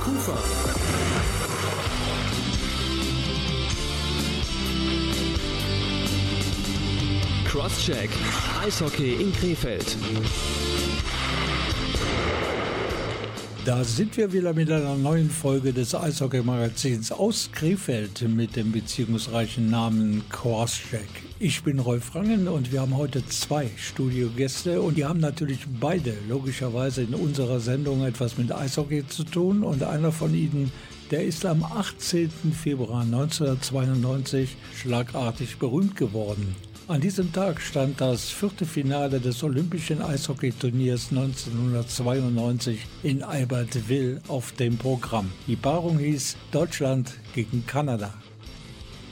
Kufa. Crosscheck. Eishockey in Krefeld. Da sind wir wieder mit einer neuen Folge des Eishockey-Magazins aus Krefeld mit dem beziehungsreichen Namen Crosscheck. Ich bin Rolf Rangen und wir haben heute zwei Studiogäste und die haben natürlich beide logischerweise in unserer Sendung etwas mit Eishockey zu tun und einer von ihnen, der ist am 18. Februar 1992 schlagartig berühmt geworden. An diesem Tag stand das vierte Finale des Olympischen Eishockeyturniers 1992 in Albertville auf dem Programm. Die Paarung hieß Deutschland gegen Kanada.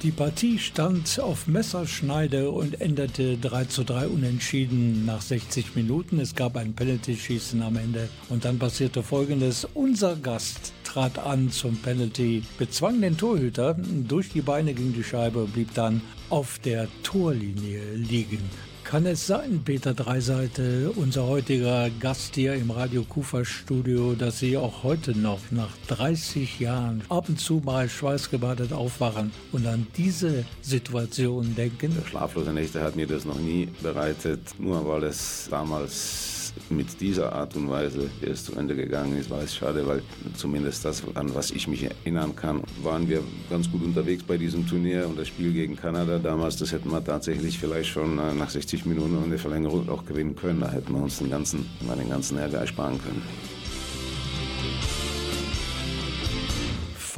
Die Partie stand auf Messerschneide und endete 3 zu 3 unentschieden nach 60 Minuten. Es gab ein Penalty-Schießen am Ende und dann passierte folgendes. Unser Gast trat an zum Penalty, bezwang den Torhüter, durch die Beine ging die Scheibe blieb dann auf der Torlinie liegen. Kann es sein, Peter Dreiseite, unser heutiger Gast hier im Radio Kufa Studio, dass Sie auch heute noch nach 30 Jahren ab und zu mal schweißgebadet aufwachen und an diese Situation denken? Schlaflose Nächte hat mir das noch nie bereitet, nur weil es damals mit dieser Art und Weise erst zu Ende gegangen ist, war es schade, weil zumindest das, an was ich mich erinnern kann, waren wir ganz gut unterwegs bei diesem Turnier und das Spiel gegen Kanada damals, das hätten wir tatsächlich vielleicht schon äh, nach 60 Minuten und der Verlängerung auch gewinnen können. Da hätten wir uns den ganzen, den ganzen Ärger ersparen können.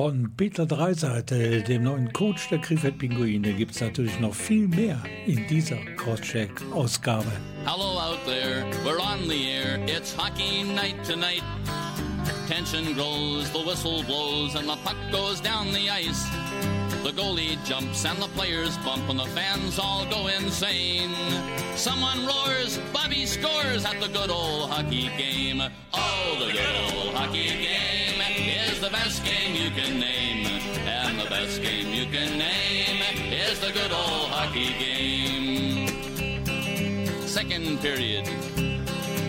Von Peter Dreiseite, dem neuen Coach der Krefeld Pinguine, gibt es natürlich noch viel mehr in dieser Crosscheck-Ausgabe. Hello out there, we're on the air, it's hockey night tonight. Tension grows, the whistle blows, and the puck goes down the ice. The goalie jumps and the players bump and the fans all go insane. Someone roars, Bobby scores at the good old hockey game. Oh, the good old hockey game is the best game you can name. And the best game you can name is the good old hockey game. Second period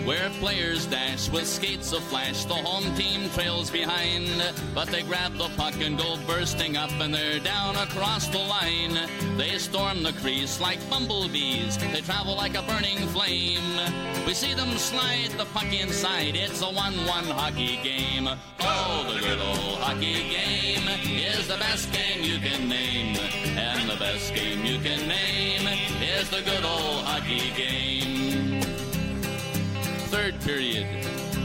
where players dash with skates of flash. The home team trails behind, but they grab the puck and go bursting up, and they're down across the line. They storm the crease like bumblebees, they travel like a burning flame. We see them slide the puck inside, it's a 1 1 hockey game. Oh, the good old hockey game is the best game you can name, and the best game you can name is the good old hockey game third period.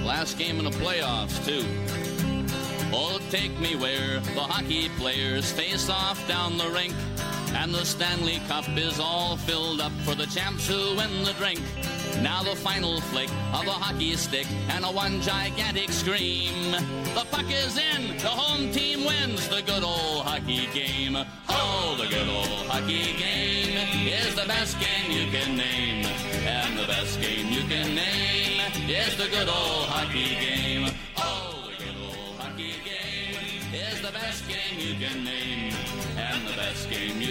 Last game in the playoffs, too. Oh, take me where the hockey players face off down the rink. And the Stanley Cup is all filled up for the champs who win the drink. Now the final flick of the hockey stick and a one gigantic scream. The puck is in, the home team wins the good old hockey game. Oh, the good old hockey game is the best game you can name. And the best game you can name is the good old hockey game.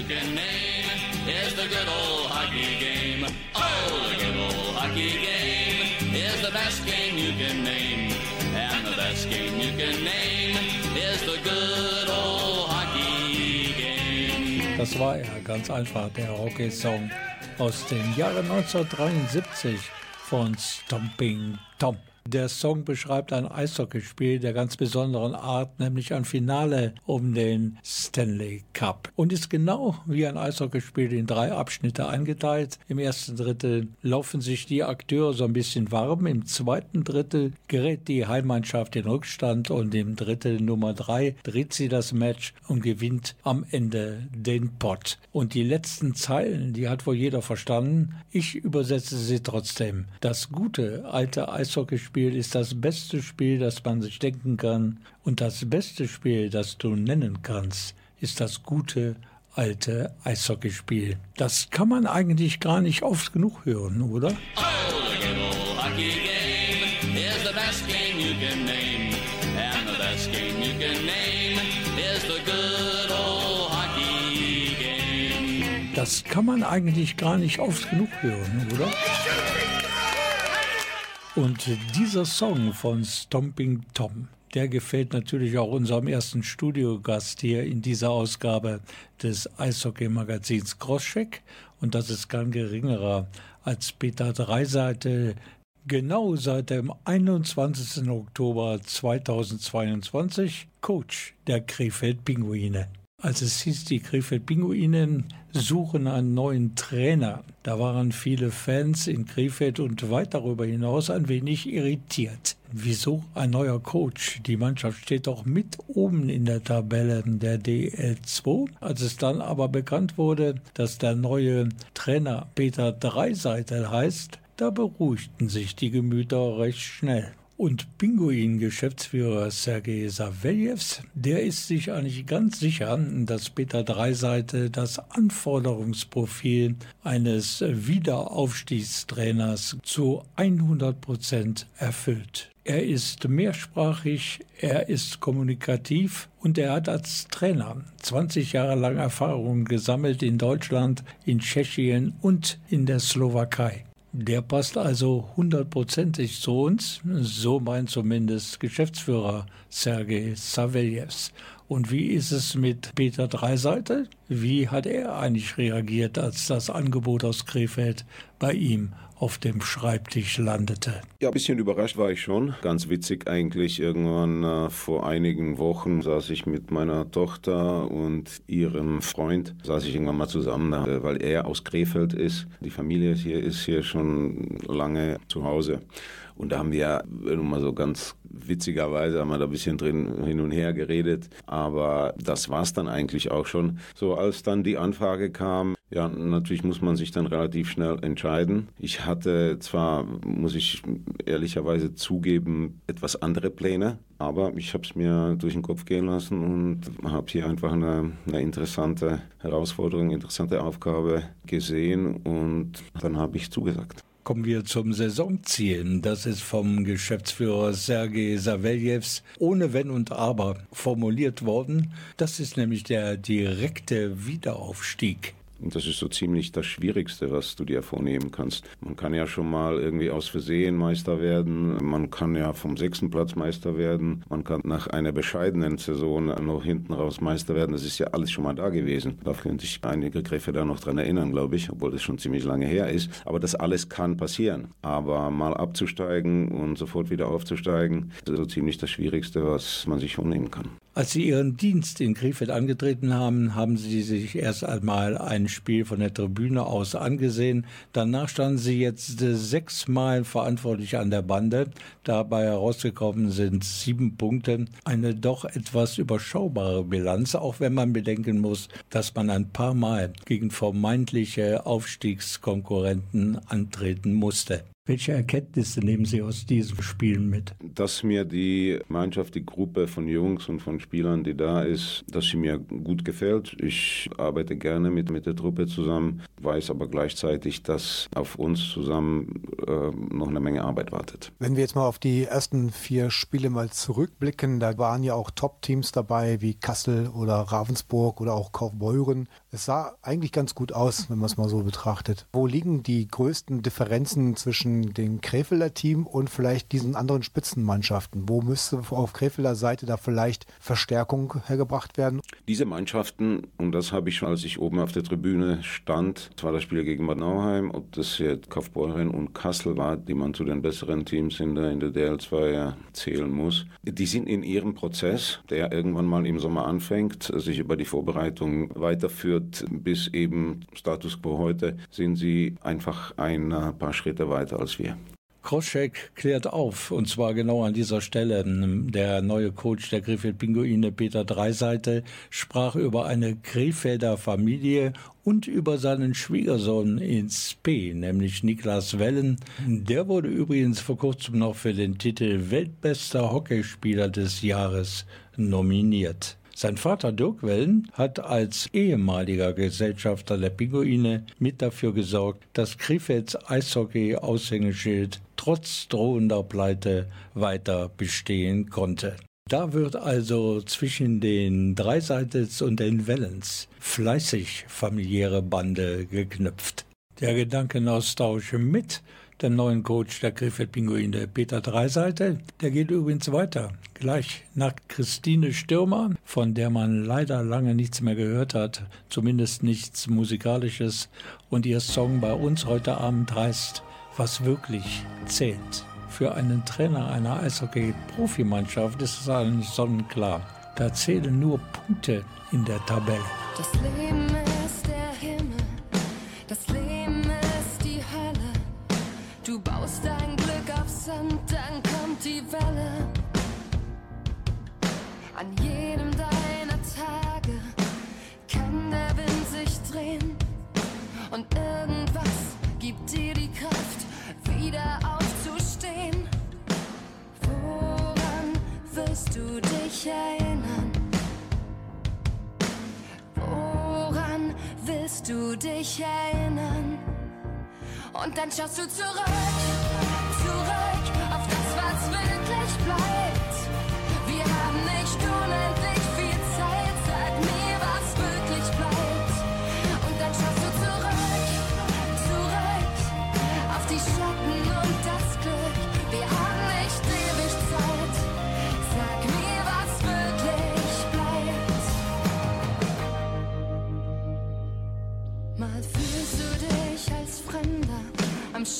Can name is the good old hockey game. Oh, the good old hockey game is the best game you can name. And the best game you can name is the good old hockey game. Das war er, ganz einfach, der Hockey-Song aus dem Jahre 1973 von Stomping Tom. Der Song beschreibt ein Eishockeyspiel der ganz besonderen Art, nämlich ein Finale um den Stanley Cup. Und ist genau wie ein Eishockeyspiel in drei Abschnitte eingeteilt. Im ersten Drittel laufen sich die Akteure so ein bisschen warm. Im zweiten Drittel gerät die Heimmannschaft in Rückstand und im Drittel Nummer drei dreht sie das Match und gewinnt am Ende den Pot. Und die letzten Zeilen, die hat wohl jeder verstanden. Ich übersetze sie trotzdem. Das gute alte Eishockeyspiel Spiel ist das beste Spiel, das man sich denken kann. Und das beste Spiel, das du nennen kannst, ist das gute alte Eishockeyspiel. Das kann man eigentlich gar nicht oft genug hören, oder? Das kann man eigentlich gar nicht oft genug hören, oder? Und dieser Song von Stomping Tom, der gefällt natürlich auch unserem ersten Studiogast hier in dieser Ausgabe des Eishockey-Magazins Crosscheck. Und das ist kein geringerer als Peter Dreiseite, genau seit dem 21. Oktober 2022 Coach der Krefeld Pinguine. Als es hieß, die Krefeld Pinguine suchen einen neuen Trainer, da waren viele Fans in Krefeld und weit darüber hinaus ein wenig irritiert. Wieso ein neuer Coach? Die Mannschaft steht doch mit oben in der Tabelle der DL2. Als es dann aber bekannt wurde, dass der neue Trainer Peter Dreiseitel heißt, da beruhigten sich die Gemüter recht schnell. Und Pinguin-Geschäftsführer Sergei Saveljews, der ist sich eigentlich ganz sicher, dass Peter Dreiseite das Anforderungsprofil eines Wiederaufstiegstrainers zu 100 Prozent erfüllt. Er ist mehrsprachig, er ist kommunikativ und er hat als Trainer 20 Jahre lang Erfahrungen gesammelt in Deutschland, in Tschechien und in der Slowakei. Der passt also hundertprozentig zu uns, so meint zumindest Geschäftsführer Sergei Saveljews. Und wie ist es mit Peter Dreiseite? Wie hat er eigentlich reagiert, als das Angebot aus Krefeld bei ihm auf dem Schreibtisch landete. Ja, ein bisschen überrascht war ich schon. Ganz witzig eigentlich. Irgendwann äh, vor einigen Wochen saß ich mit meiner Tochter und ihrem Freund, saß ich irgendwann mal zusammen, äh, weil er aus Krefeld ist. Die Familie hier ist hier schon lange zu Hause. Und da haben wir mal so ganz witzigerweise haben wir da ein bisschen drin hin und her geredet. Aber das war es dann eigentlich auch schon. So als dann die Anfrage kam, ja, natürlich muss man sich dann relativ schnell entscheiden. Ich hatte zwar, muss ich ehrlicherweise zugeben, etwas andere Pläne, aber ich habe es mir durch den Kopf gehen lassen und habe hier einfach eine, eine interessante Herausforderung, interessante Aufgabe gesehen und dann habe ich zugesagt. Kommen wir zum Saisonziel. Das ist vom Geschäftsführer Sergei Saveljews ohne Wenn und Aber formuliert worden. Das ist nämlich der direkte Wiederaufstieg. Und das ist so ziemlich das Schwierigste, was du dir vornehmen kannst. Man kann ja schon mal irgendwie aus Versehen Meister werden. Man kann ja vom sechsten Platz Meister werden. Man kann nach einer bescheidenen Saison noch hinten raus Meister werden. Das ist ja alles schon mal da gewesen. Da können sich einige Gräfe da noch dran erinnern, glaube ich, obwohl das schon ziemlich lange her ist. Aber das alles kann passieren. Aber mal abzusteigen und sofort wieder aufzusteigen, das ist so ziemlich das Schwierigste, was man sich vornehmen kann. Als Sie Ihren Dienst in Krefeld angetreten haben, haben Sie sich erst einmal ein Spiel von der Tribüne aus angesehen. Danach standen Sie jetzt sechsmal verantwortlich an der Bande. Dabei herausgekommen sind sieben Punkte. Eine doch etwas überschaubare Bilanz, auch wenn man bedenken muss, dass man ein paar Mal gegen vermeintliche Aufstiegskonkurrenten antreten musste. Welche Erkenntnisse nehmen Sie aus diesen Spielen mit? Dass mir die Mannschaft, die Gruppe von Jungs und von Spielern, die da ist, dass sie mir gut gefällt. Ich arbeite gerne mit, mit der Truppe zusammen, weiß aber gleichzeitig, dass auf uns zusammen äh, noch eine Menge Arbeit wartet. Wenn wir jetzt mal auf die ersten vier Spiele mal zurückblicken, da waren ja auch Top-Teams dabei wie Kassel oder Ravensburg oder auch Kaufbeuren. Es sah eigentlich ganz gut aus, wenn man es mal so betrachtet. Wo liegen die größten Differenzen zwischen dem Krefelder Team und vielleicht diesen anderen Spitzenmannschaften? Wo müsste auf Krefelder Seite da vielleicht Verstärkung hergebracht werden? Diese Mannschaften, und das habe ich schon, als ich oben auf der Tribüne stand, das war das Spiel gegen Bad Nauheim, ob das jetzt Kaufbeuren und Kassel war, die man zu den besseren Teams in der, in der DL2 zählen muss. Die sind in ihrem Prozess, der irgendwann mal im Sommer anfängt, sich über die Vorbereitung weiterführt, bis eben Status quo heute, sind sie einfach ein paar Schritte weiter als wir. Kroschek klärt auf, und zwar genau an dieser Stelle. Der neue Coach der Krefeld Pinguine, Peter Dreiseite, sprach über eine Krefelder Familie und über seinen Schwiegersohn in Spee, nämlich Niklas Wellen. Der wurde übrigens vor kurzem noch für den Titel Weltbester Hockeyspieler des Jahres nominiert. Sein Vater Dirk Wellen hat als ehemaliger Gesellschafter der Pinguine mit dafür gesorgt, dass Krefelds Eishockey-Aushängeschild trotz drohender Pleite weiter bestehen konnte. Da wird also zwischen den Dreiseitels und den Wellens fleißig familiäre Bande geknüpft. Der Gedankenaustausch mit dem neuen Coach der Krefeld Pinguine, Peter Dreiseite. Der geht übrigens weiter. Gleich nach Christine Stürmer, von der man leider lange nichts mehr gehört hat, zumindest nichts Musikalisches. Und ihr Song bei uns heute Abend heißt, was wirklich zählt. Für einen Trainer einer Eishockey-Profimannschaft ist es eigentlich sonnenklar. Da zählen nur Punkte in der Tabelle. Das Leben ist Und dann schaust du zurück, zurück auf das, was wirklich bleibt.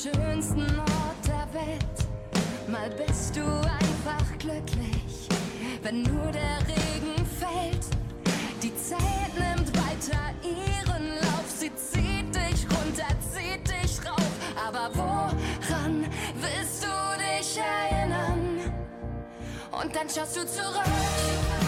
Schönsten Ort der Welt. Mal bist du einfach glücklich, wenn nur der Regen fällt. Die Zeit nimmt weiter ihren Lauf, sie zieht dich runter, zieht dich rauf. Aber woran willst du dich erinnern? Und dann schaust du zurück,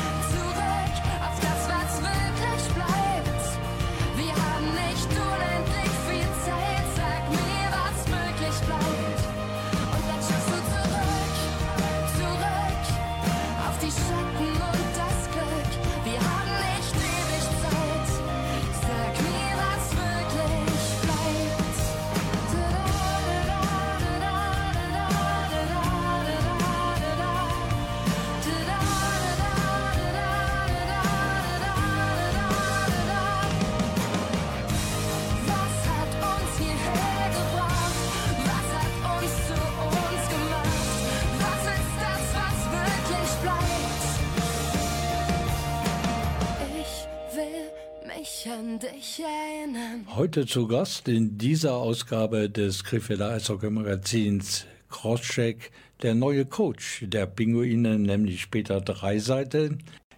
Heute zu Gast in dieser Ausgabe des Krefelder Eishockey-Magazins Crosscheck der neue Coach der Pinguine, nämlich Peter Dreiseite.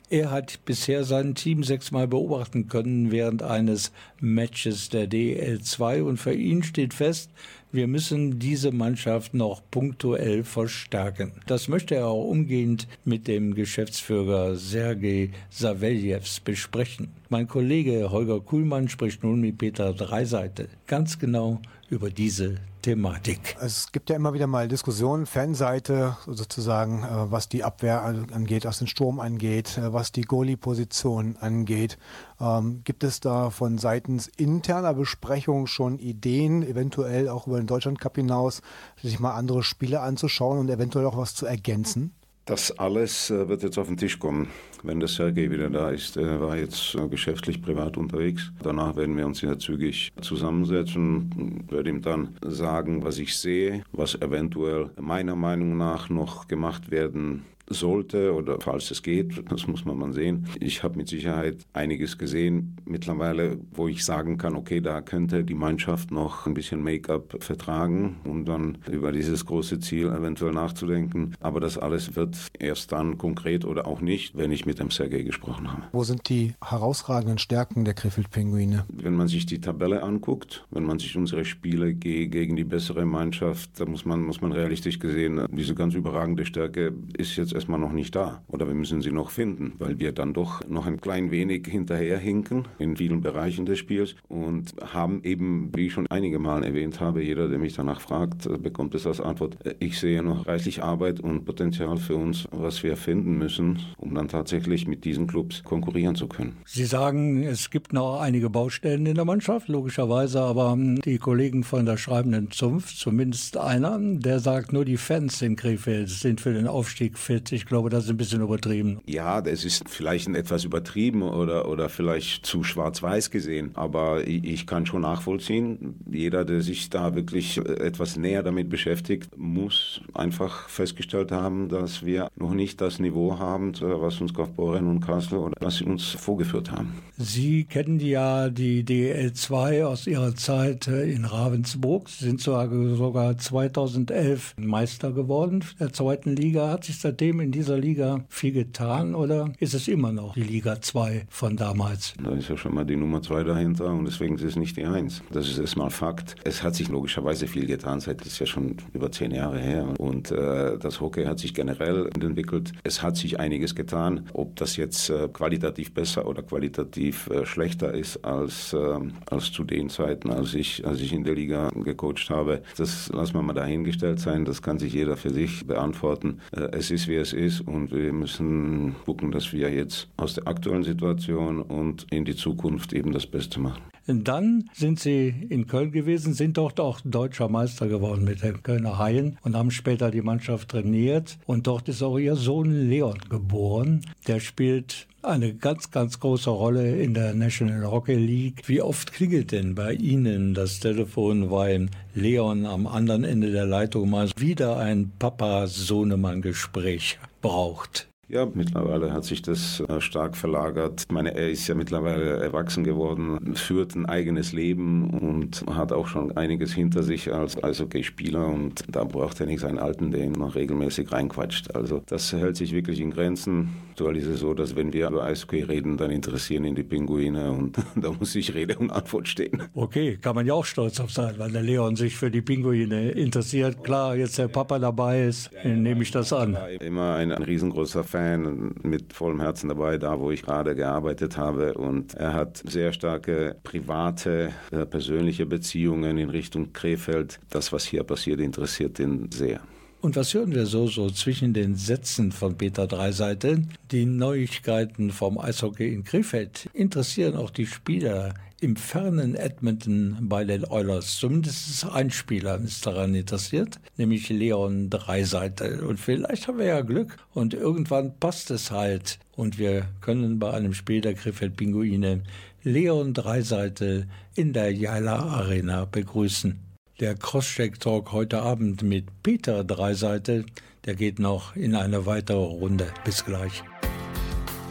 Er hat bisher sein Team sechsmal beobachten können während eines Matches der DL2 und für ihn steht fest, wir müssen diese Mannschaft noch punktuell verstärken. Das möchte er auch umgehend mit dem Geschäftsführer Sergei Saveljews besprechen. Mein Kollege Holger Kuhlmann spricht nun mit Peter Dreiseite ganz genau über diese Thematik. Es gibt ja immer wieder mal Diskussionen, Fanseite sozusagen, äh, was die Abwehr angeht, was den Sturm angeht, äh, was die Goalie-Position angeht. Ähm, gibt es da von seitens interner Besprechung schon Ideen, eventuell auch über den Deutschland-Cup hinaus, sich mal andere Spiele anzuschauen und eventuell auch was zu ergänzen? Das alles äh, wird jetzt auf den Tisch kommen, wenn der Sergei wieder da ist. Er war jetzt äh, geschäftlich privat unterwegs. Danach werden wir uns ja zügig zusammensetzen, werde ihm dann sagen, was ich sehe, was eventuell meiner Meinung nach noch gemacht werden sollte oder falls es geht, das muss man mal sehen. Ich habe mit Sicherheit einiges gesehen mittlerweile, wo ich sagen kann, okay, da könnte die Mannschaft noch ein bisschen Make-up vertragen, um dann über dieses große Ziel eventuell nachzudenken. Aber das alles wird erst dann konkret oder auch nicht, wenn ich mit dem Sergei gesprochen habe. Wo sind die herausragenden Stärken der Krefeld-Pinguine? Wenn man sich die Tabelle anguckt, wenn man sich unsere Spiele ge gegen die bessere Mannschaft, da muss man, muss man realistisch gesehen, diese ganz überragende Stärke ist jetzt erstmal noch nicht da. Oder wir müssen sie noch finden, weil wir dann doch noch ein klein wenig hinterherhinken in vielen Bereichen des Spiels und haben eben, wie ich schon einige Mal erwähnt habe, jeder, der mich danach fragt, bekommt es als Antwort, ich sehe noch reichlich Arbeit und Potenzial für uns, was wir finden müssen, um dann tatsächlich mit diesen Clubs konkurrieren zu können. Sie sagen, es gibt noch einige Baustellen in der Mannschaft, logischerweise, aber die Kollegen von der schreibenden Zunft, zumindest einer, der sagt, nur die Fans in Krefeld sind für den Aufstieg fit. Mit. Ich glaube, das ist ein bisschen übertrieben. Ja, das ist vielleicht etwas übertrieben oder, oder vielleicht zu schwarz-weiß gesehen. Aber ich, ich kann schon nachvollziehen, jeder, der sich da wirklich etwas näher damit beschäftigt, muss einfach festgestellt haben, dass wir noch nicht das Niveau haben, was uns Kaufbeuren und Kassel oder was sie uns vorgeführt haben. Sie kennen ja die DL2 aus Ihrer Zeit in Ravensburg. Sie sind sogar 2011 Meister geworden der zweiten Liga. Hat sich seitdem in dieser Liga viel getan oder ist es immer noch die Liga 2 von damals? Da ist ja schon mal die Nummer 2 dahinter und deswegen ist es nicht die 1. Das ist erstmal Fakt. Es hat sich logischerweise viel getan, seit das ist ja schon über zehn Jahre her. Und äh, das Hockey hat sich generell entwickelt. Es hat sich einiges getan. Ob das jetzt äh, qualitativ besser oder qualitativ äh, schlechter ist als, äh, als zu den Zeiten, als ich, als ich in der Liga gecoacht habe, das lassen wir mal dahingestellt sein. Das kann sich jeder für sich beantworten. Äh, es ist, wie es ist und wir müssen gucken, dass wir jetzt aus der aktuellen Situation und in die Zukunft eben das Beste machen. Dann sind Sie in Köln gewesen, sind dort auch deutscher Meister geworden mit den Kölner Haien und haben später die Mannschaft trainiert. Und dort ist auch Ihr Sohn Leon geboren. Der spielt eine ganz, ganz große Rolle in der National Hockey League. Wie oft klingelt denn bei Ihnen das Telefon, weil Leon am anderen Ende der Leitung mal wieder ein Papa-Sohnemann-Gespräch braucht? Ja, mittlerweile hat sich das äh, stark verlagert. Ich meine, er ist ja mittlerweile erwachsen geworden, führt ein eigenes Leben und hat auch schon einiges hinter sich als Eishockeyspieler und da braucht er nicht seinen Alten, der ihn noch regelmäßig reinquatscht. Also das hält sich wirklich in Grenzen. Aktuell ist es so, dass wenn wir über Eishockey reden, dann interessieren ihn die Pinguine und da muss ich Rede und Antwort stehen. Okay, kann man ja auch stolz auf sein, weil der Leon sich für die Pinguine interessiert. Klar, jetzt der Papa dabei ist, nehme ich das an. Immer ein, ein riesengroßer Fan Fan mit vollem Herzen dabei, da wo ich gerade gearbeitet habe. Und er hat sehr starke private, äh, persönliche Beziehungen in Richtung Krefeld. Das, was hier passiert, interessiert ihn sehr. Und was hören wir so, so zwischen den Sätzen von Peter Dreiseite? Die Neuigkeiten vom Eishockey in Krefeld interessieren auch die Spieler im fernen Edmonton bei den Oilers. Zumindest ein Spieler ist daran interessiert, nämlich Leon Dreiseite. Und vielleicht haben wir ja Glück und irgendwann passt es halt. Und wir können bei einem Spiel der Krefeld Pinguine Leon Dreiseite in der Jaila Arena begrüßen. Der Crosscheck-Talk heute Abend mit Peter Dreiseite, der geht noch in eine weitere Runde. Bis gleich.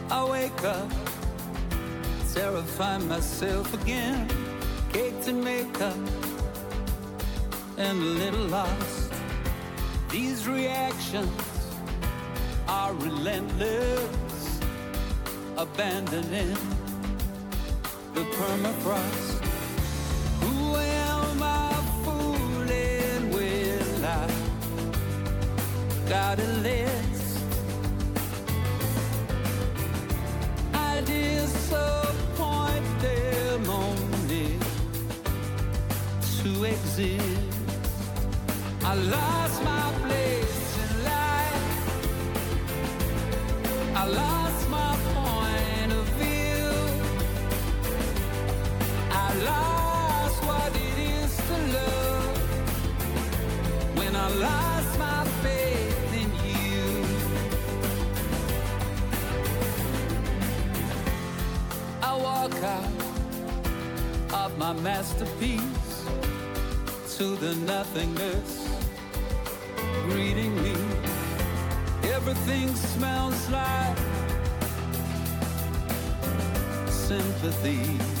I wake up, terrify myself again, cake to make up, and a little lost. These reactions are relentless, abandoning the permafrost. Who am I? fooling with? I got a list. I disappoint I lost my place in life. I lost my point of view. I lost what it is to love when I lost. My faith in you. I walk out of my masterpiece to the nothingness greeting me. Everything smells like sympathy.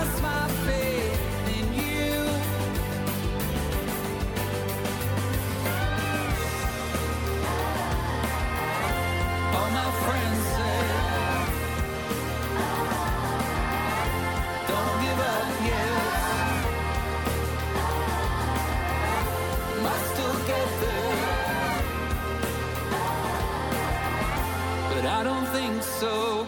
so.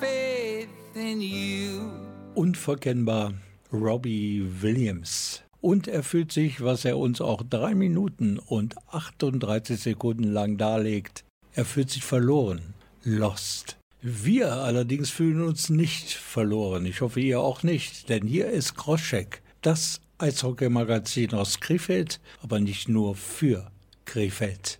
Faith in you. Unverkennbar Robbie Williams. Und er fühlt sich, was er uns auch drei Minuten und 38 Sekunden lang darlegt. Er fühlt sich verloren, lost. Wir allerdings fühlen uns nicht verloren. Ich hoffe, ihr auch nicht, denn hier ist Kroschek, das Eishockey-Magazin aus Krefeld, aber nicht nur für Krefeld.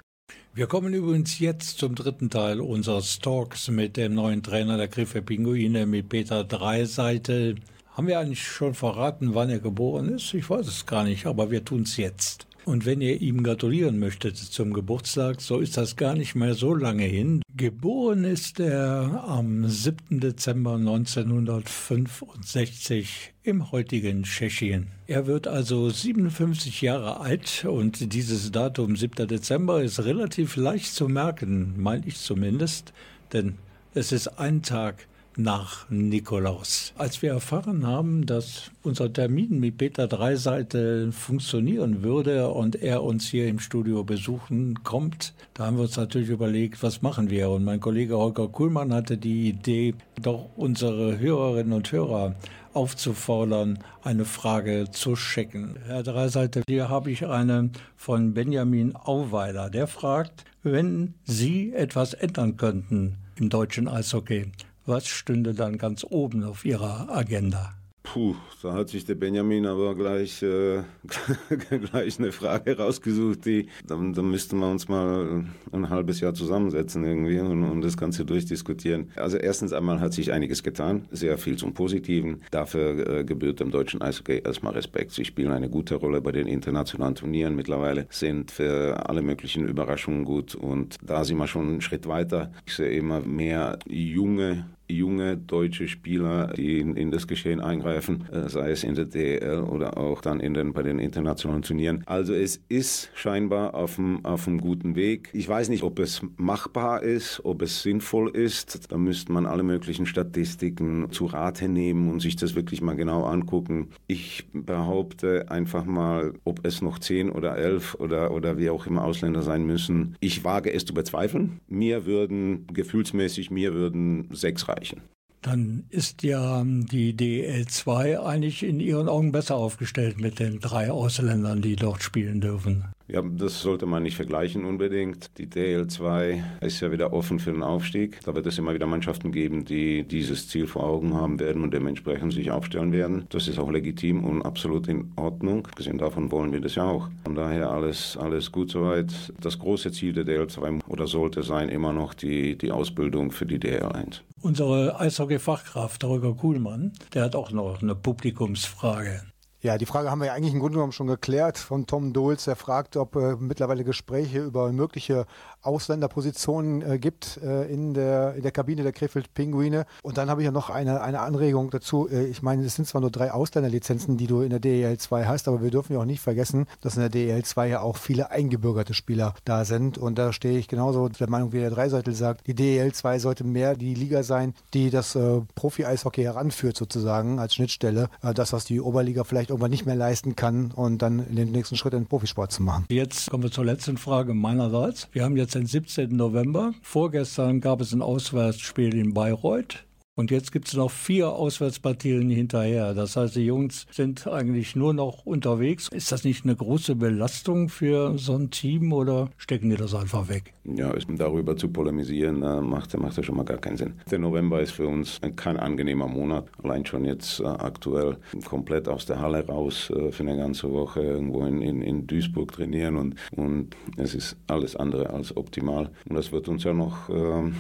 Wir kommen übrigens jetzt zum dritten Teil unseres Talks mit dem neuen Trainer der Krefeld Pinguine, mit Peter Dreiseitel. Haben wir eigentlich schon verraten, wann er geboren ist? Ich weiß es gar nicht, aber wir tun es jetzt. Und wenn ihr ihm gratulieren möchtet zum Geburtstag, so ist das gar nicht mehr so lange hin. Geboren ist er am 7. Dezember 1965 im heutigen Tschechien. Er wird also 57 Jahre alt und dieses Datum 7. Dezember ist relativ leicht zu merken, meine ich zumindest, denn es ist ein Tag nach Nikolaus. Als wir erfahren haben, dass unser Termin mit Peter Dreiseite funktionieren würde und er uns hier im Studio besuchen kommt, da haben wir uns natürlich überlegt, was machen wir? Und mein Kollege Holger Kuhlmann hatte die Idee, doch unsere Hörerinnen und Hörer aufzufordern, eine Frage zu checken. Herr Dreiseite, hier habe ich eine von Benjamin Auweiler. Der fragt, wenn Sie etwas ändern könnten im deutschen Eishockey, was stünde dann ganz oben auf Ihrer Agenda? Puh, da hat sich der Benjamin aber gleich, äh, gleich eine Frage rausgesucht, die, dann, dann müssten wir uns mal ein halbes Jahr zusammensetzen irgendwie und, und das Ganze durchdiskutieren. Also erstens einmal hat sich einiges getan, sehr viel zum Positiven. Dafür äh, gebührt dem deutschen Eishockey erstmal Respekt. Sie spielen eine gute Rolle bei den internationalen Turnieren mittlerweile, sind für alle möglichen Überraschungen gut und da sind wir schon einen Schritt weiter. Ich sehe immer mehr junge junge deutsche Spieler, die in, in, das Geschehen eingreifen, äh, sei es in der DL oder auch dann in den, bei den internationalen Turnieren. Also es ist scheinbar auf einem guten Weg. Ich weiß nicht, ob es machbar ist, ob es sinnvoll ist. Da müsste man alle möglichen Statistiken zu Rate nehmen und sich das wirklich mal genau angucken. Ich behaupte einfach mal, ob es noch zehn oder elf oder, oder wie auch immer Ausländer sein müssen. Ich wage es zu bezweifeln. Mir würden, gefühlsmäßig, mir würden sechs reichen erreichen. Dann ist ja die DL2 eigentlich in Ihren Augen besser aufgestellt mit den drei Ausländern, die dort spielen dürfen. Ja, das sollte man nicht vergleichen unbedingt. Die DL2 ist ja wieder offen für den Aufstieg. Da wird es immer wieder Mannschaften geben, die dieses Ziel vor Augen haben werden und dementsprechend sich aufstellen werden. Das ist auch legitim und absolut in Ordnung. Gesehen davon wollen wir das ja auch. Von daher alles, alles gut soweit. Das große Ziel der DL2 oder sollte sein immer noch die, die Ausbildung für die DL1. Unsere Eishockey-Fachkraft Holger Kuhlmann, der hat auch noch eine Publikumsfrage. Ja, die Frage haben wir ja eigentlich im Grunde genommen schon geklärt von Tom Doles. Er fragt, ob äh, mittlerweile Gespräche über mögliche Ausländerpositionen äh, gibt äh, in, der, in der Kabine der Krefeld Pinguine. Und dann habe ich ja noch eine, eine Anregung dazu. Äh, ich meine, es sind zwar nur drei Ausländerlizenzen, die du in der DEL 2 hast, aber wir dürfen ja auch nicht vergessen, dass in der DEL 2 ja auch viele eingebürgerte Spieler da sind. Und da stehe ich genauso der Meinung, wie der Dreiseitel sagt. Die DEL 2 sollte mehr die Liga sein, die das äh, Profi-Eishockey heranführt sozusagen als Schnittstelle. Äh, das, was die Oberliga vielleicht irgendwann nicht mehr leisten kann und dann den nächsten Schritt in den Profisport zu machen. Jetzt kommen wir zur letzten Frage meinerseits. Wir haben jetzt den 17. November. Vorgestern gab es ein Auswärtsspiel in Bayreuth. Und jetzt gibt es noch vier Auswärtspartien hinterher. Das heißt, die Jungs sind eigentlich nur noch unterwegs. Ist das nicht eine große Belastung für so ein Team oder stecken die das einfach weg? Ja, darüber zu polemisieren, äh, macht, macht ja schon mal gar keinen Sinn. Der November ist für uns kein angenehmer Monat. Allein schon jetzt äh, aktuell komplett aus der Halle raus äh, für eine ganze Woche irgendwo in, in, in Duisburg trainieren und, und es ist alles andere als optimal. Und das wird uns ja noch äh,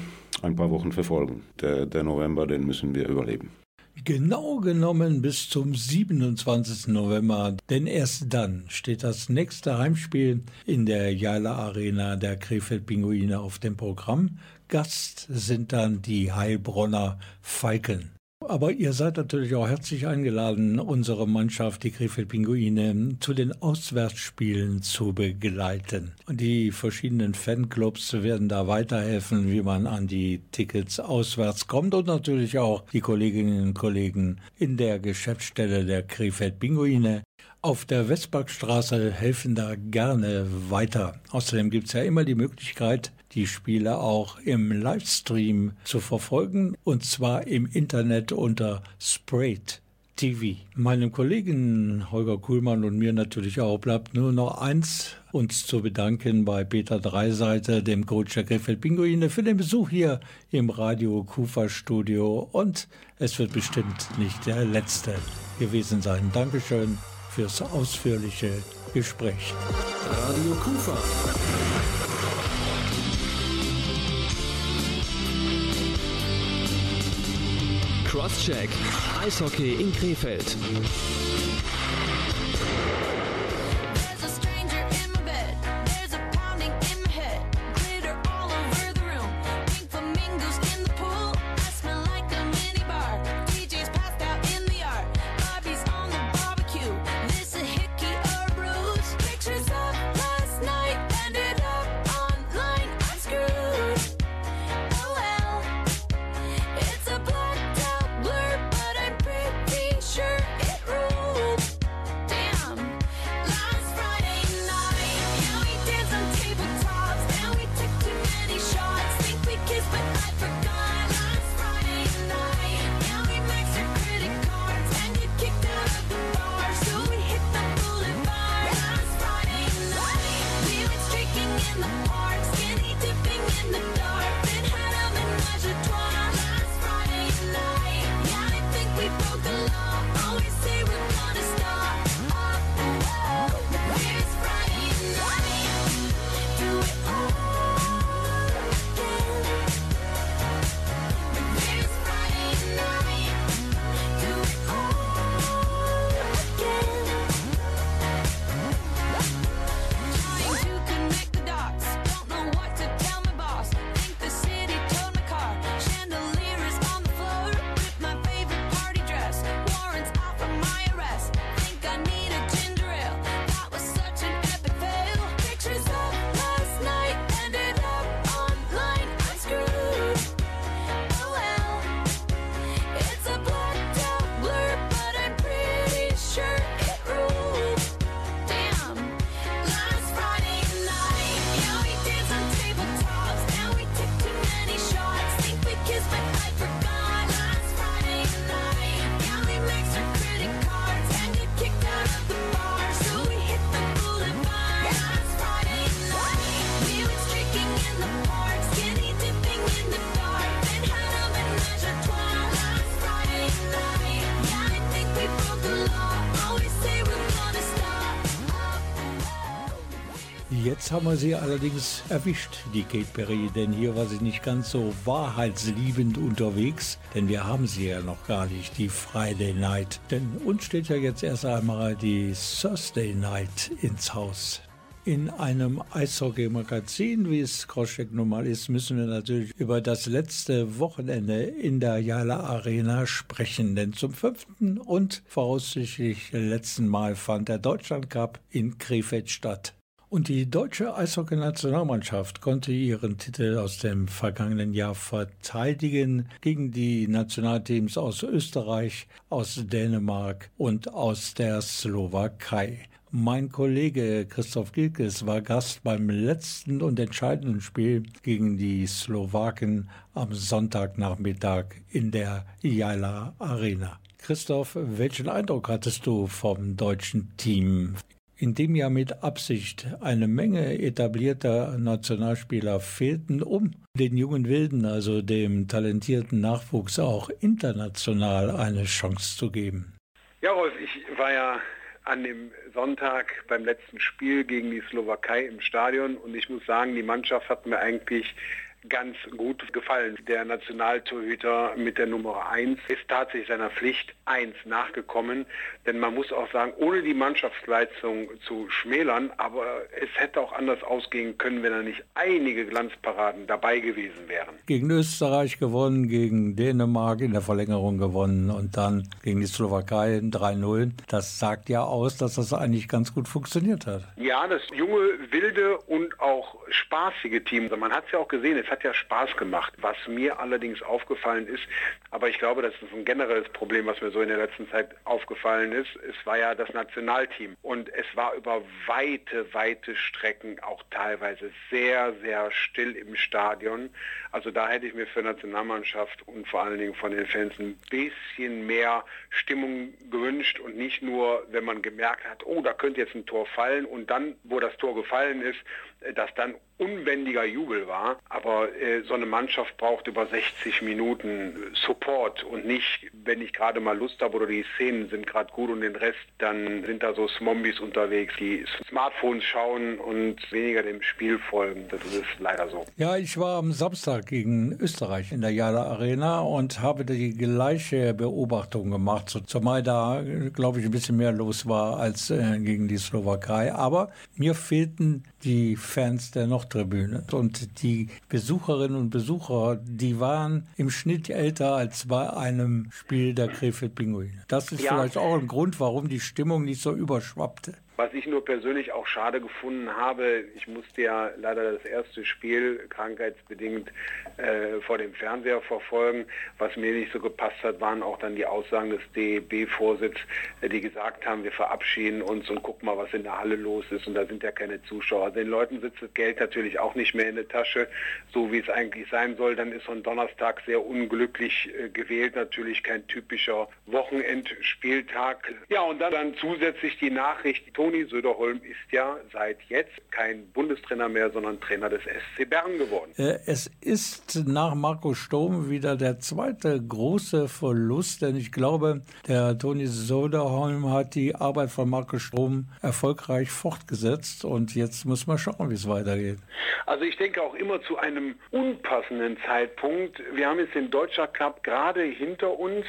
ein paar Wochen verfolgen. Der, der November, den müssen wir überleben. Genau genommen bis zum 27. November, denn erst dann steht das nächste Heimspiel in der Jala Arena der Krefeld Pinguine auf dem Programm. Gast sind dann die Heilbronner Falken. Aber ihr seid natürlich auch herzlich eingeladen, unsere Mannschaft, die Krefeld Pinguine, zu den Auswärtsspielen zu begleiten. Und die verschiedenen Fanclubs werden da weiterhelfen, wie man an die Tickets auswärts kommt und natürlich auch die Kolleginnen und Kollegen in der Geschäftsstelle der Krefeld Pinguine. Auf der Westparkstraße helfen da gerne weiter. Außerdem gibt es ja immer die Möglichkeit, die Spiele auch im Livestream zu verfolgen, und zwar im Internet unter Sprayed. TV. Meinem Kollegen Holger Kuhlmann und mir natürlich auch bleibt nur noch eins, uns zu bedanken bei Peter Dreiseite, dem Coach der Krefeld Pinguine, für den Besuch hier im Radio Kufa Studio und es wird bestimmt nicht der letzte gewesen sein. Dankeschön fürs ausführliche Gespräch. Radio Kufa. Crosscheck. Eishockey in Krefeld. Wir sie allerdings erwischt, die Kate Perry, denn hier war sie nicht ganz so wahrheitsliebend unterwegs, denn wir haben sie ja noch gar nicht, die Friday Night. Denn uns steht ja jetzt erst einmal die Thursday Night ins Haus. In einem Eishockey-Magazin, wie es Kroschek nun mal ist, müssen wir natürlich über das letzte Wochenende in der Jala Arena sprechen. Denn zum fünften und voraussichtlich letzten Mal fand der Deutschland Cup in Krefeld statt. Und die deutsche Eishockey-Nationalmannschaft konnte ihren Titel aus dem vergangenen Jahr verteidigen gegen die Nationalteams aus Österreich, aus Dänemark und aus der Slowakei. Mein Kollege Christoph Gilkes war Gast beim letzten und entscheidenden Spiel gegen die Slowaken am Sonntagnachmittag in der Jala Arena. Christoph, welchen Eindruck hattest du vom deutschen Team? In dem ja mit Absicht eine Menge etablierter Nationalspieler fehlten, um den jungen Wilden, also dem talentierten Nachwuchs, auch international eine Chance zu geben. Ja, Rolf, ich war ja an dem Sonntag beim letzten Spiel gegen die Slowakei im Stadion und ich muss sagen, die Mannschaft hat mir eigentlich ganz gut gefallen. Der Nationaltorhüter mit der Nummer 1 ist tatsächlich seiner Pflicht 1 nachgekommen, denn man muss auch sagen, ohne die Mannschaftsleistung zu schmälern, aber es hätte auch anders ausgehen können, wenn er nicht einige Glanzparaden dabei gewesen wären. Gegen Österreich gewonnen, gegen Dänemark in der Verlängerung gewonnen und dann gegen die Slowakei 3-0. Das sagt ja aus, dass das eigentlich ganz gut funktioniert hat. Ja, das junge, wilde und auch spaßige Team. Also man hat es ja auch gesehen, es hat ja Spaß gemacht. Was mir allerdings aufgefallen ist, aber ich glaube, das ist ein generelles Problem, was mir so in der letzten Zeit aufgefallen ist, es war ja das Nationalteam. Und es war über weite, weite Strecken auch teilweise sehr, sehr still im Stadion. Also da hätte ich mir für Nationalmannschaft und vor allen Dingen von den Fans ein bisschen mehr Stimmung gewünscht und nicht nur, wenn man gemerkt hat, oh, da könnte jetzt ein Tor fallen und dann, wo das Tor gefallen ist, dass dann unbändiger Jubel war. Aber äh, so eine Mannschaft braucht über 60 Minuten Support und nicht, wenn ich gerade mal Lust habe oder die Szenen sind gerade gut und den Rest, dann sind da so Smombis unterwegs, die Smartphones schauen und weniger dem Spiel folgen. Das ist leider so. Ja, ich war am Samstag gegen Österreich in der Jala Arena und habe die gleiche Beobachtung gemacht, zumal da, glaube ich, ein bisschen mehr los war als äh, gegen die Slowakei. Aber mir fehlten die Fans der Nordtribüne. Und die Besucherinnen und Besucher, die waren im Schnitt älter als bei einem Spiel der Krefeld Pinguine. Das ist ja. vielleicht auch ein Grund, warum die Stimmung nicht so überschwappte. Was ich nur persönlich auch schade gefunden habe, ich musste ja leider das erste Spiel krankheitsbedingt äh, vor dem Fernseher verfolgen. Was mir nicht so gepasst hat, waren auch dann die Aussagen des DEB-Vorsitzes, äh, die gesagt haben, wir verabschieden uns und gucken mal, was in der Halle los ist und da sind ja keine Zuschauer. Den Leuten sitzt das Geld natürlich auch nicht mehr in der Tasche, so wie es eigentlich sein soll. Dann ist so ein Donnerstag sehr unglücklich äh, gewählt, natürlich kein typischer Wochenendspieltag. Ja, und dann, dann zusätzlich die Nachricht, Toni Söderholm ist ja seit jetzt kein Bundestrainer mehr, sondern Trainer des SC Bern geworden. Äh, es ist nach Marco Sturm wieder der zweite große Verlust, denn ich glaube, der Toni Söderholm hat die Arbeit von Marco Sturm erfolgreich fortgesetzt und jetzt muss man schauen, wie es weitergeht. Also ich denke auch immer zu einem unpassenden Zeitpunkt. Wir haben jetzt den Deutscher Cup gerade hinter uns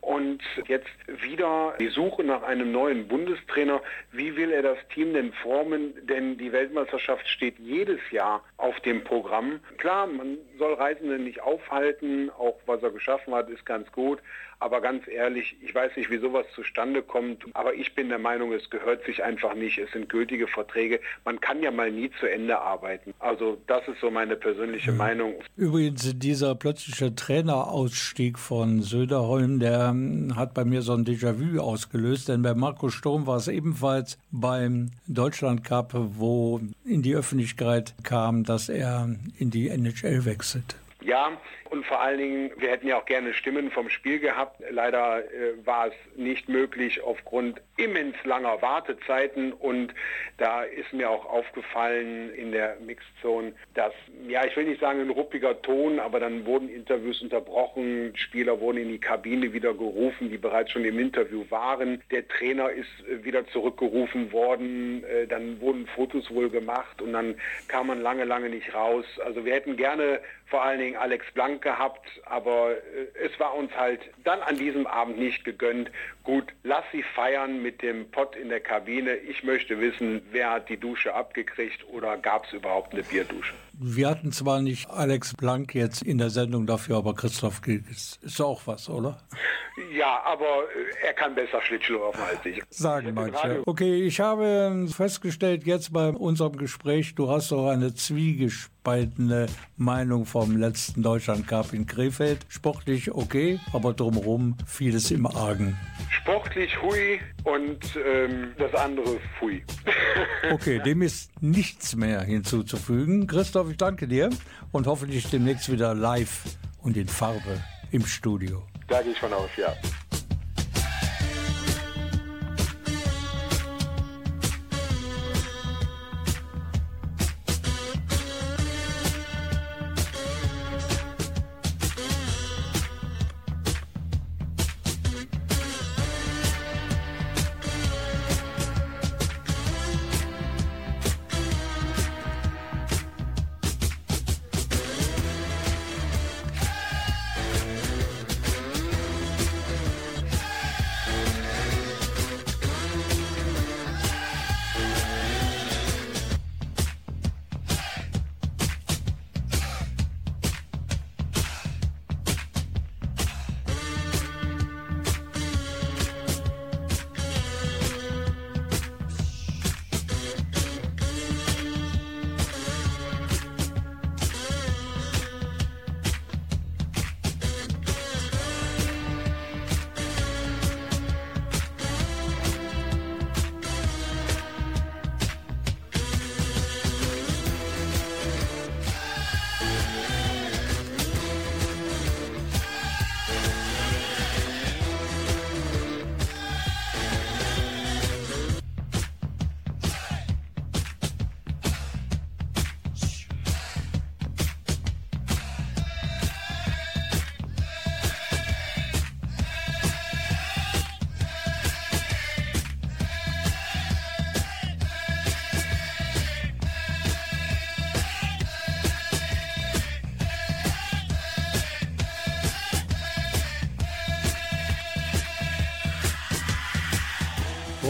und jetzt wieder die Suche nach einem neuen Bundestrainer. Wie will er das Team denn formen? Denn die Weltmeisterschaft steht jedes Jahr auf dem Programm. Klar, man soll Reisende nicht aufhalten, auch was er geschaffen hat, ist ganz gut. Aber ganz ehrlich, ich weiß nicht, wie sowas zustande kommt, aber ich bin der Meinung, es gehört sich einfach nicht. Es sind gültige Verträge. Man kann ja mal nie zu Ende arbeiten. Also das ist so meine persönliche mhm. Meinung. Übrigens, dieser plötzliche Trainerausstieg von Söderholm, der hm, hat bei mir so ein Déjà-vu ausgelöst, denn bei Marco Sturm war es ebenfalls beim Deutschland Cup, wo in die Öffentlichkeit kam, dass er in die NHL wechselt. Ja, und vor allen Dingen, wir hätten ja auch gerne Stimmen vom Spiel gehabt. Leider äh, war es nicht möglich aufgrund immens langer Wartezeiten. Und da ist mir auch aufgefallen in der Mixzone, dass, ja, ich will nicht sagen ein ruppiger Ton, aber dann wurden Interviews unterbrochen. Spieler wurden in die Kabine wieder gerufen, die bereits schon im Interview waren. Der Trainer ist äh, wieder zurückgerufen worden. Äh, dann wurden Fotos wohl gemacht und dann kam man lange, lange nicht raus. Also wir hätten gerne vor allen Dingen Alex Blank gehabt, aber äh, es war uns halt dann an diesem Abend nicht gegönnt. Gut, lass sie feiern mit dem Pott in der Kabine. Ich möchte wissen, wer hat die Dusche abgekriegt oder gab es überhaupt eine Bierdusche? Wir hatten zwar nicht Alex Blank jetzt in der Sendung dafür, aber Christoph Gilges ist auch was, oder? Ja, aber äh, er kann besser Schlittschuhlaufen als ich. Sagen manche. Okay, ich habe festgestellt jetzt bei unserem Gespräch, du hast doch eine zwiegespaltene Meinung vom letzten Deutschland Cup in Krefeld. Sportlich okay, aber drumherum vieles im Argen. Sportlich hui und ähm, das andere fui. okay, dem ist nichts mehr hinzuzufügen. Christoph, ich danke dir und hoffentlich demnächst wieder live und in Farbe im Studio. Da gehe ich von aus, ja.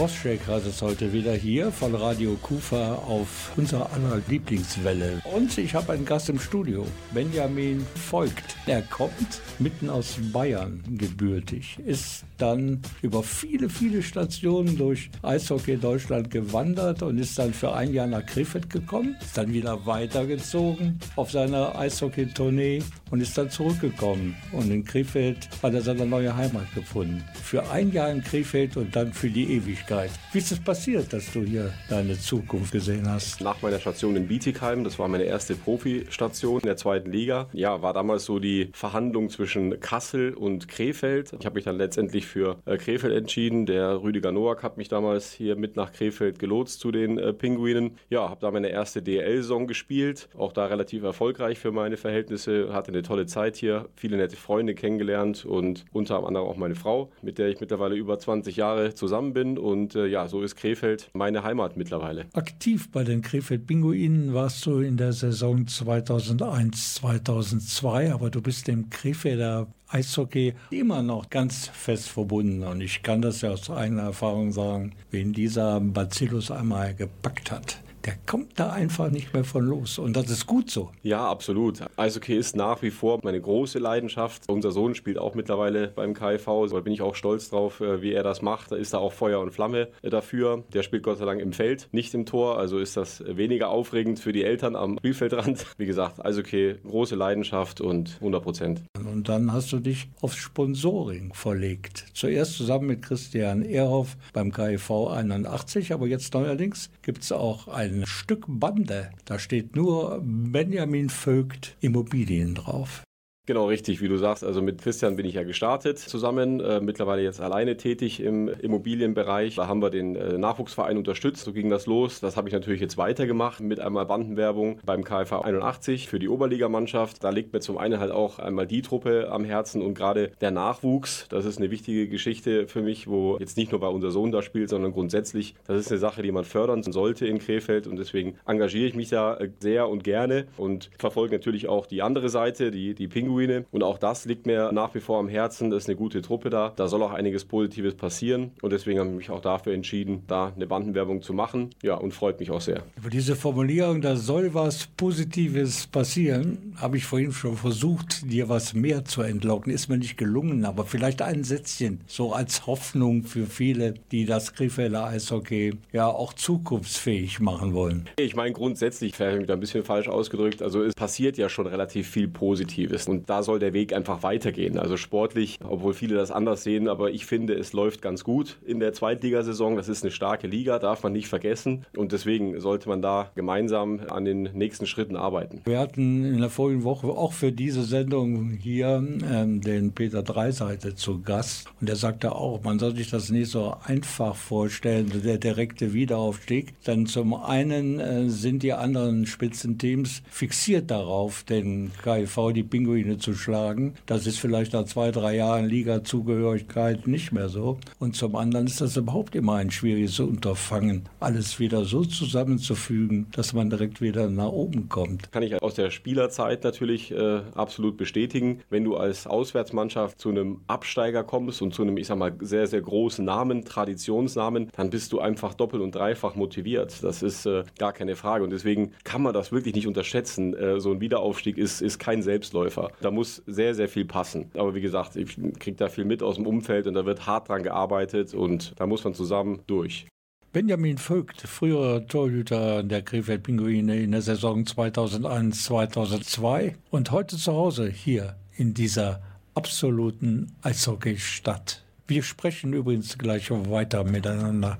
Crosstrack hat es heute wieder hier von Radio Kufa auf unserer aller Lieblingswelle. Und ich habe einen Gast im Studio, Benjamin Voigt. Er kommt mitten aus Bayern gebürtig, ist dann über viele, viele Stationen durch Eishockey Deutschland gewandert und ist dann für ein Jahr nach Krefeld gekommen, ist dann wieder weitergezogen auf seiner Eishockey-Tournee und ist dann zurückgekommen. Und in Krefeld hat er seine neue Heimat gefunden. Für ein Jahr in Krefeld und dann für die Ewigkeit. Wie ist es passiert, dass du hier deine Zukunft gesehen hast? Nach meiner Station in Bietigheim, das war meine erste Profi-Station in der zweiten Liga, ja, war damals so die Verhandlung zwischen Kassel und Krefeld. Ich habe mich dann letztendlich für äh, Krefeld entschieden. Der Rüdiger Noack hat mich damals hier mit nach Krefeld gelotst zu den äh, Pinguinen. Ja, habe da meine erste DL-Saison gespielt, auch da relativ erfolgreich für meine Verhältnisse, hatte eine tolle Zeit hier, viele nette Freunde kennengelernt und unter anderem auch meine Frau, mit der ich mittlerweile über 20 Jahre zusammen bin und äh, ja, so ist Krefeld meine Heimat mittlerweile. Aktiv bei den Krefeld Pinguinen warst du in der Saison 2001, 2002, aber du bist dem Krefelder Eishockey immer noch ganz fest verbunden. Und ich kann das ja aus eigener Erfahrung sagen, wen dieser Bacillus einmal gepackt hat der kommt da einfach nicht mehr von los. Und das ist gut so. Ja, absolut. Eishockey ist nach wie vor meine große Leidenschaft. Unser Sohn spielt auch mittlerweile beim KIV. Da bin ich auch stolz drauf, äh, wie er das macht. Da ist da auch Feuer und Flamme äh, dafür. Der spielt Gott sei Dank im Feld, nicht im Tor. Also ist das weniger aufregend für die Eltern am Spielfeldrand. Wie gesagt, Eishockey, große Leidenschaft und 100 Prozent. Und dann hast du dich aufs Sponsoring verlegt. Zuerst zusammen mit Christian Ehrhoff beim KIV 81, aber jetzt neuerdings gibt es auch ein ein Stück Bande. Da steht nur Benjamin Vogt Immobilien drauf. Genau, richtig, wie du sagst. Also mit Christian bin ich ja gestartet zusammen, äh, mittlerweile jetzt alleine tätig im Immobilienbereich. Da haben wir den äh, Nachwuchsverein unterstützt, so ging das los. Das habe ich natürlich jetzt weitergemacht mit einmal Bandenwerbung beim KFV 81 für die Oberligamannschaft. Da liegt mir zum einen halt auch einmal die Truppe am Herzen und gerade der Nachwuchs. Das ist eine wichtige Geschichte für mich, wo jetzt nicht nur bei unser Sohn da spielt, sondern grundsätzlich. Das ist eine Sache, die man fördern sollte in Krefeld und deswegen engagiere ich mich da äh, sehr und gerne und verfolge natürlich auch die andere Seite, die, die Pinguine Pinguine. Und auch das liegt mir nach wie vor am Herzen. Das ist eine gute Truppe da. Da soll auch einiges Positives passieren. Und deswegen habe ich mich auch dafür entschieden, da eine Bandenwerbung zu machen. Ja, und freut mich auch sehr. Über diese Formulierung, da soll was Positives passieren, habe ich vorhin schon versucht, dir was mehr zu entlocken. Ist mir nicht gelungen, aber vielleicht ein Sätzchen, so als Hoffnung für viele, die das Krefelder Eishockey ja auch zukunftsfähig machen wollen. Ich meine, grundsätzlich, vielleicht habe ich mich da ein bisschen falsch ausgedrückt, also es passiert ja schon relativ viel Positives und da soll der Weg einfach weitergehen. Also sportlich, obwohl viele das anders sehen, aber ich finde, es läuft ganz gut in der Zweitligasaison. Das ist eine starke Liga, darf man nicht vergessen und deswegen sollte man da gemeinsam an den nächsten Schritten arbeiten. Wir hatten in der vorigen Woche auch für diese Sendung hier ähm, den Peter Dreiseite zu Gast und der sagte auch, man soll sich das nicht so einfach vorstellen, der direkte Wiederaufstieg. Denn zum einen äh, sind die anderen Spitzenteams fixiert darauf, den KIV, die Pinguine zu schlagen. Das ist vielleicht nach zwei, drei Jahren Liga-Zugehörigkeit nicht mehr so. Und zum anderen ist das überhaupt immer ein schwieriges Unterfangen, alles wieder so zusammenzufügen, dass man direkt wieder nach oben kommt. Kann ich aus der Spielerzeit natürlich äh, absolut bestätigen. Wenn du als Auswärtsmannschaft zu einem Absteiger kommst und zu einem, ich sag mal, sehr, sehr großen Namen, Traditionsnamen, dann bist du einfach doppelt und dreifach motiviert. Das ist äh, gar keine Frage. Und deswegen kann man das wirklich nicht unterschätzen. Äh, so ein Wiederaufstieg ist, ist kein Selbstläufer. Da muss sehr, sehr viel passen. Aber wie gesagt, ich kriege da viel mit aus dem Umfeld und da wird hart dran gearbeitet und da muss man zusammen durch. Benjamin Vogt, früherer Torhüter der Krefeld Pinguine in der Saison 2001-2002 und heute zu Hause hier in dieser absoluten Eishockeystadt. Wir sprechen übrigens gleich weiter miteinander.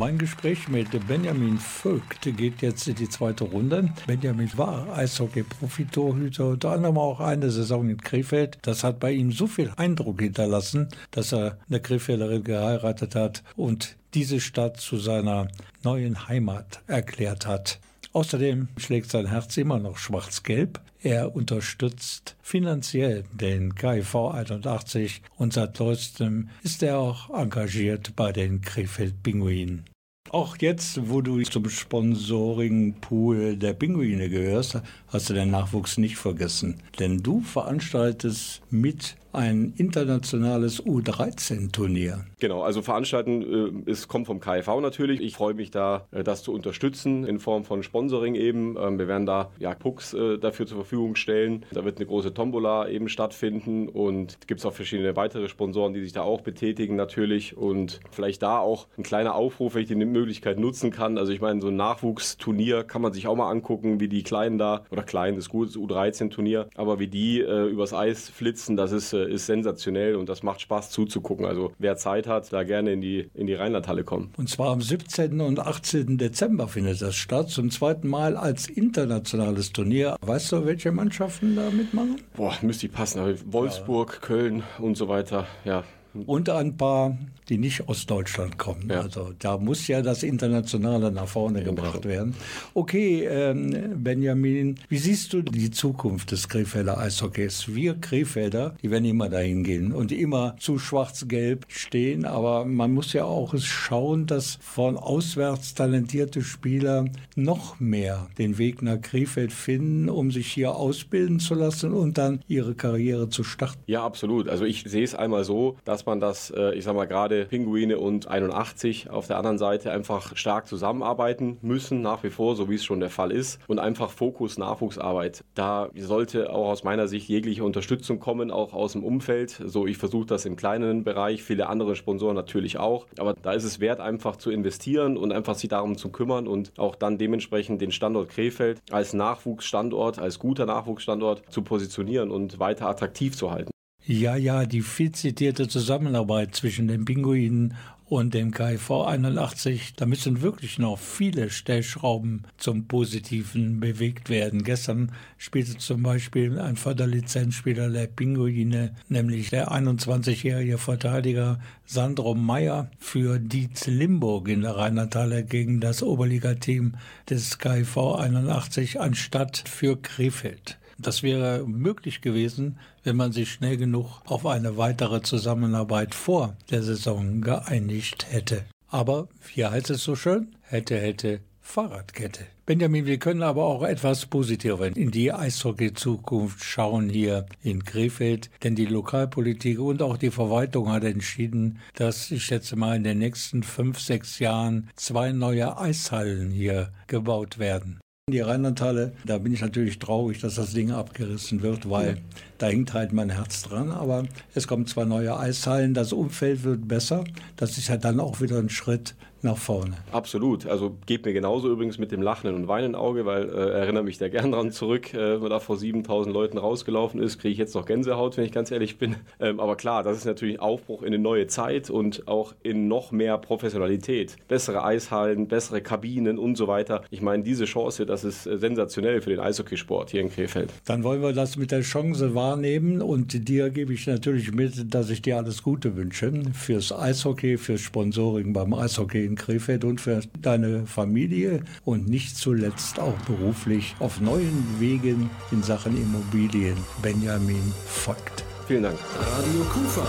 Mein Gespräch mit Benjamin Vogt geht jetzt in die zweite Runde. Benjamin war Eishockey-Profitorhüter, unter anderem auch eine Saison in Krefeld. Das hat bei ihm so viel Eindruck hinterlassen, dass er eine Krefelderin geheiratet hat und diese Stadt zu seiner neuen Heimat erklärt hat. Außerdem schlägt sein Herz immer noch schwarz-gelb. Er unterstützt finanziell den KIV 81 und seit neuestem ist er auch engagiert bei den Krefeld Pinguinen. Auch jetzt, wo du zum Sponsoring-Pool der Pinguine gehörst, hast du den Nachwuchs nicht vergessen. Denn du veranstaltest mit ein internationales U13-Turnier. Genau, also veranstalten, äh, es kommt vom KIV natürlich. Ich freue mich da, äh, das zu unterstützen in Form von Sponsoring eben. Ähm, wir werden da ja, Pucks äh, dafür zur Verfügung stellen. Da wird eine große Tombola eben stattfinden und es gibt auch verschiedene weitere Sponsoren, die sich da auch betätigen natürlich und vielleicht da auch ein kleiner Aufruf, wenn ich die Möglichkeit nutzen kann. Also ich meine, so ein Nachwuchsturnier kann man sich auch mal angucken, wie die Kleinen da, oder Klein ist gut, das U13-Turnier, aber wie die äh, übers Eis flitzen, das ist äh, ist sensationell und das macht Spaß zuzugucken. Also wer Zeit hat, da gerne in die, in die Rheinlandhalle kommen. Und zwar am 17. und 18. Dezember findet das statt, zum zweiten Mal als internationales Turnier. Weißt du, welche Mannschaften da mitmachen? Boah, müsste ich passen. Wolfsburg, ja. Köln und so weiter. Ja, und ein paar, die nicht aus Deutschland kommen. Ja. Also da muss ja das Internationale nach vorne genau. gebracht werden. Okay, ähm, Benjamin, wie siehst du die Zukunft des Krefelder Eishockeys? Wir Krefelder, die werden immer dahin gehen und immer zu schwarz-gelb stehen, aber man muss ja auch schauen, dass von auswärts talentierte Spieler noch mehr den Weg nach Krefeld finden, um sich hier ausbilden zu lassen und dann ihre Karriere zu starten. Ja, absolut. Also ich sehe es einmal so, dass dass man das, äh, ich sag mal, gerade Pinguine und 81 auf der anderen Seite einfach stark zusammenarbeiten müssen, nach wie vor, so wie es schon der Fall ist. Und einfach Fokus Nachwuchsarbeit. Da sollte auch aus meiner Sicht jegliche Unterstützung kommen, auch aus dem Umfeld. So, ich versuche das im kleinen Bereich, viele andere Sponsoren natürlich auch. Aber da ist es wert, einfach zu investieren und einfach sich darum zu kümmern und auch dann dementsprechend den Standort Krefeld als Nachwuchsstandort, als guter Nachwuchsstandort zu positionieren und weiter attraktiv zu halten. Ja, ja, die viel zitierte Zusammenarbeit zwischen den Pinguinen und dem KIV 81, da müssen wirklich noch viele Stellschrauben zum Positiven bewegt werden. Gestern spielte zum Beispiel ein Förderlizenzspieler der Pinguine, nämlich der 21-jährige Verteidiger Sandro Meyer für Dietz Limburg in der Rheinlandhalle gegen das Oberligateam des KIV 81 anstatt für Krefeld. Das wäre möglich gewesen, wenn man sich schnell genug auf eine weitere Zusammenarbeit vor der Saison geeinigt hätte. Aber, wie heißt es so schön? Hätte, hätte, Fahrradkette. Benjamin, wir können aber auch etwas positiver in die Eishockey-Zukunft schauen hier in Krefeld, denn die Lokalpolitik und auch die Verwaltung hat entschieden, dass ich schätze mal in den nächsten fünf, sechs Jahren zwei neue Eishallen hier gebaut werden. Die Rheinlandhalle, da bin ich natürlich traurig, dass das Ding abgerissen wird, weil da hängt halt mein Herz dran. Aber es kommen zwei neue Eishallen, das Umfeld wird besser. Das ist ja dann auch wieder ein Schritt nach vorne. Absolut. Also geht mir genauso übrigens mit dem lachenden und weinenden Auge, weil äh, erinnere mich da gern dran zurück, äh, wenn da vor 7000 Leuten rausgelaufen ist, kriege ich jetzt noch Gänsehaut, wenn ich ganz ehrlich bin. Ähm, aber klar, das ist natürlich Aufbruch in eine neue Zeit und auch in noch mehr Professionalität. Bessere Eishallen, bessere Kabinen und so weiter. Ich meine, diese Chance, das ist äh, sensationell für den Eishockeysport hier in Krefeld. Dann wollen wir das mit der Chance wahrnehmen und dir gebe ich natürlich mit, dass ich dir alles Gute wünsche fürs Eishockey, fürs Sponsoring beim Eishockey in Krefeld und für deine Familie und nicht zuletzt auch beruflich auf neuen Wegen in Sachen Immobilien. Benjamin folgt. Vielen Dank. Radio Kufa.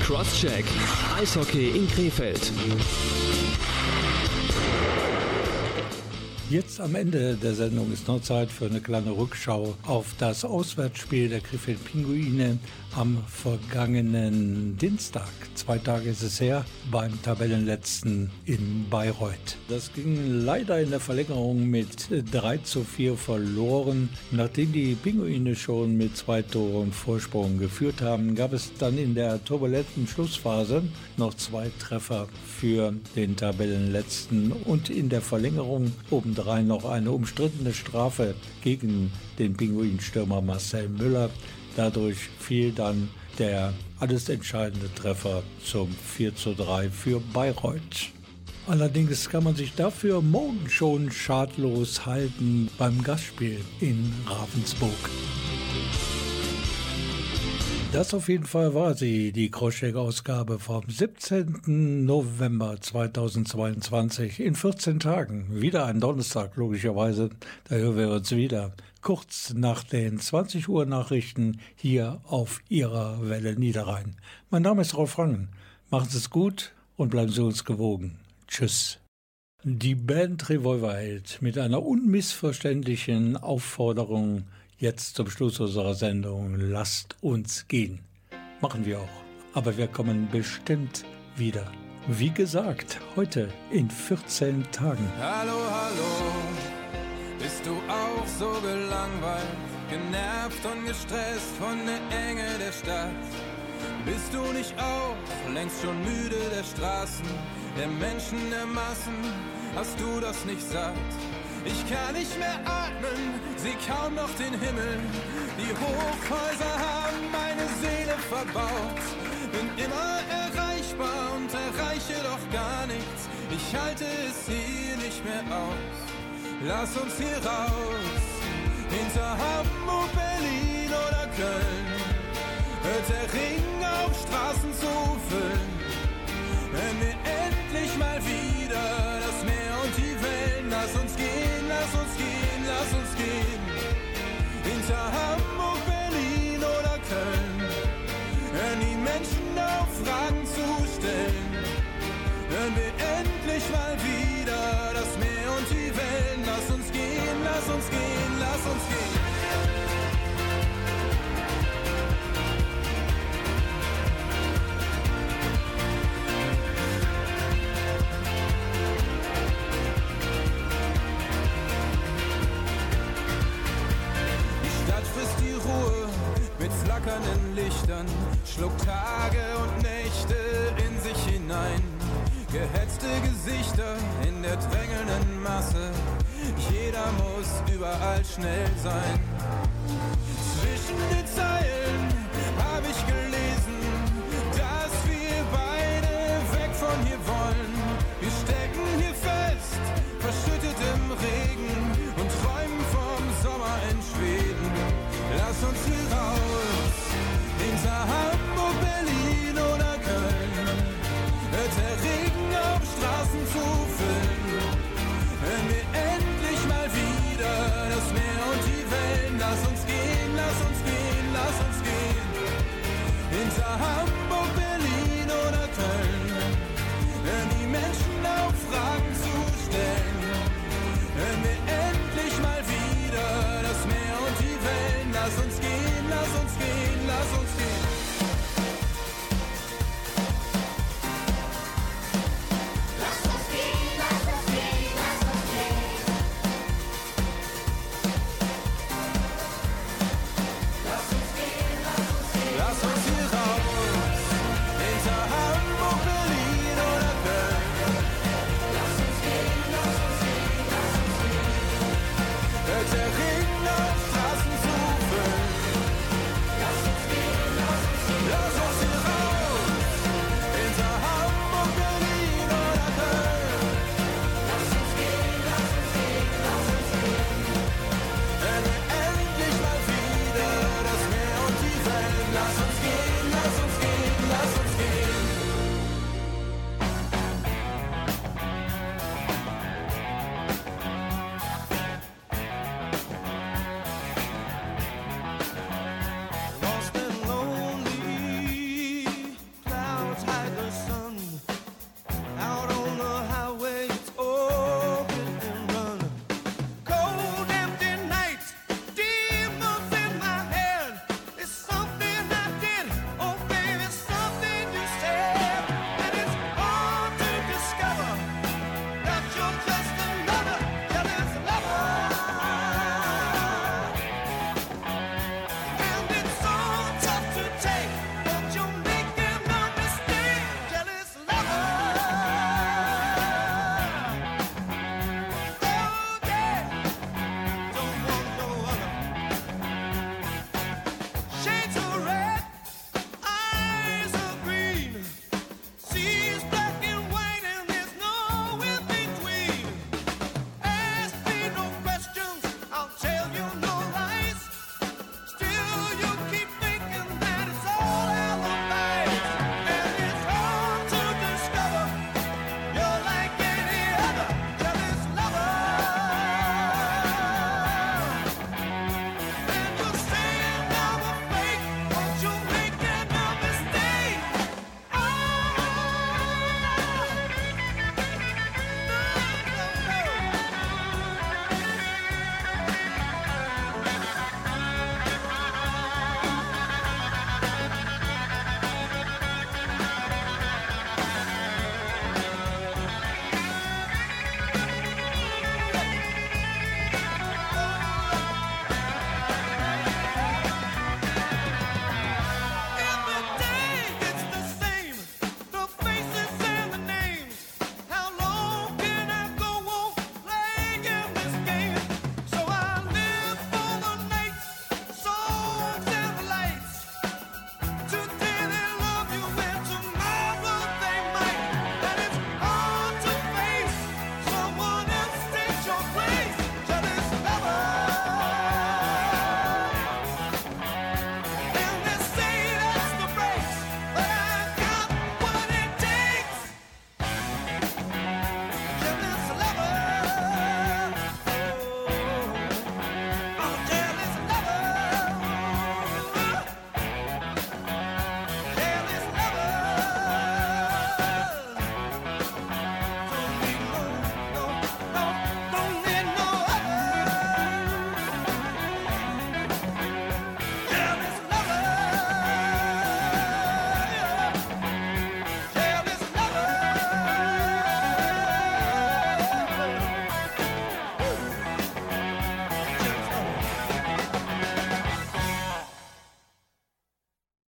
Crosscheck. Eishockey in Krefeld. Jetzt am Ende der Sendung ist noch Zeit für eine kleine Rückschau auf das Auswärtsspiel der Krefeld Pinguine am vergangenen Dienstag. Zwei Tage ist es her beim Tabellenletzten in Bayreuth. Das ging leider in der Verlängerung mit 3 zu 4 verloren. Nachdem die Pinguine schon mit zwei Toren Vorsprung geführt haben, gab es dann in der turbulenten Schlussphase noch zwei Treffer für den Tabellenletzten und in der Verlängerung obendrein noch eine umstrittene Strafe gegen den Pinguinstürmer Marcel Müller Dadurch fiel dann der alles entscheidende Treffer zum 4 zu 3 für Bayreuth. Allerdings kann man sich dafür morgen schon schadlos halten beim Gastspiel in Ravensburg. Das auf jeden Fall war sie, die Crosscheck-Ausgabe vom 17. November 2022. In 14 Tagen, wieder ein Donnerstag, logischerweise. Da hören wir uns wieder. Kurz nach den 20 Uhr Nachrichten hier auf Ihrer Welle Niederrhein. Mein Name ist Rolf Rangen. Machen Sie es gut und bleiben Sie uns gewogen. Tschüss. Die Band Revolverheld mit einer unmissverständlichen Aufforderung jetzt zum Schluss unserer Sendung. Lasst uns gehen. Machen wir auch. Aber wir kommen bestimmt wieder. Wie gesagt, heute in 14 Tagen. Hallo, hallo. Bist du auch so gelangweilt, genervt und gestresst von der Enge der Stadt? Bist du nicht auch längst schon müde der Straßen, der Menschen, der Massen? Hast du das nicht satt? Ich kann nicht mehr atmen, seh kaum noch den Himmel. Die Hochhäuser haben meine Seele verbaut. Bin immer erreichbar und erreiche doch gar nichts. Ich halte es hier nicht mehr aus. Lass uns hier raus, hinter Hamburg, Berlin oder Köln. Hört der Ring auf Straßen zu füllen. Wenn wir endlich mal wieder das Meer und die Wellen, lass uns gehen lass uns gehen, lass uns gehen. Hinter Hamburg, Berlin oder Köln. Hören die Menschen auf, Fragen zu stellen. Hören wir endlich mal wieder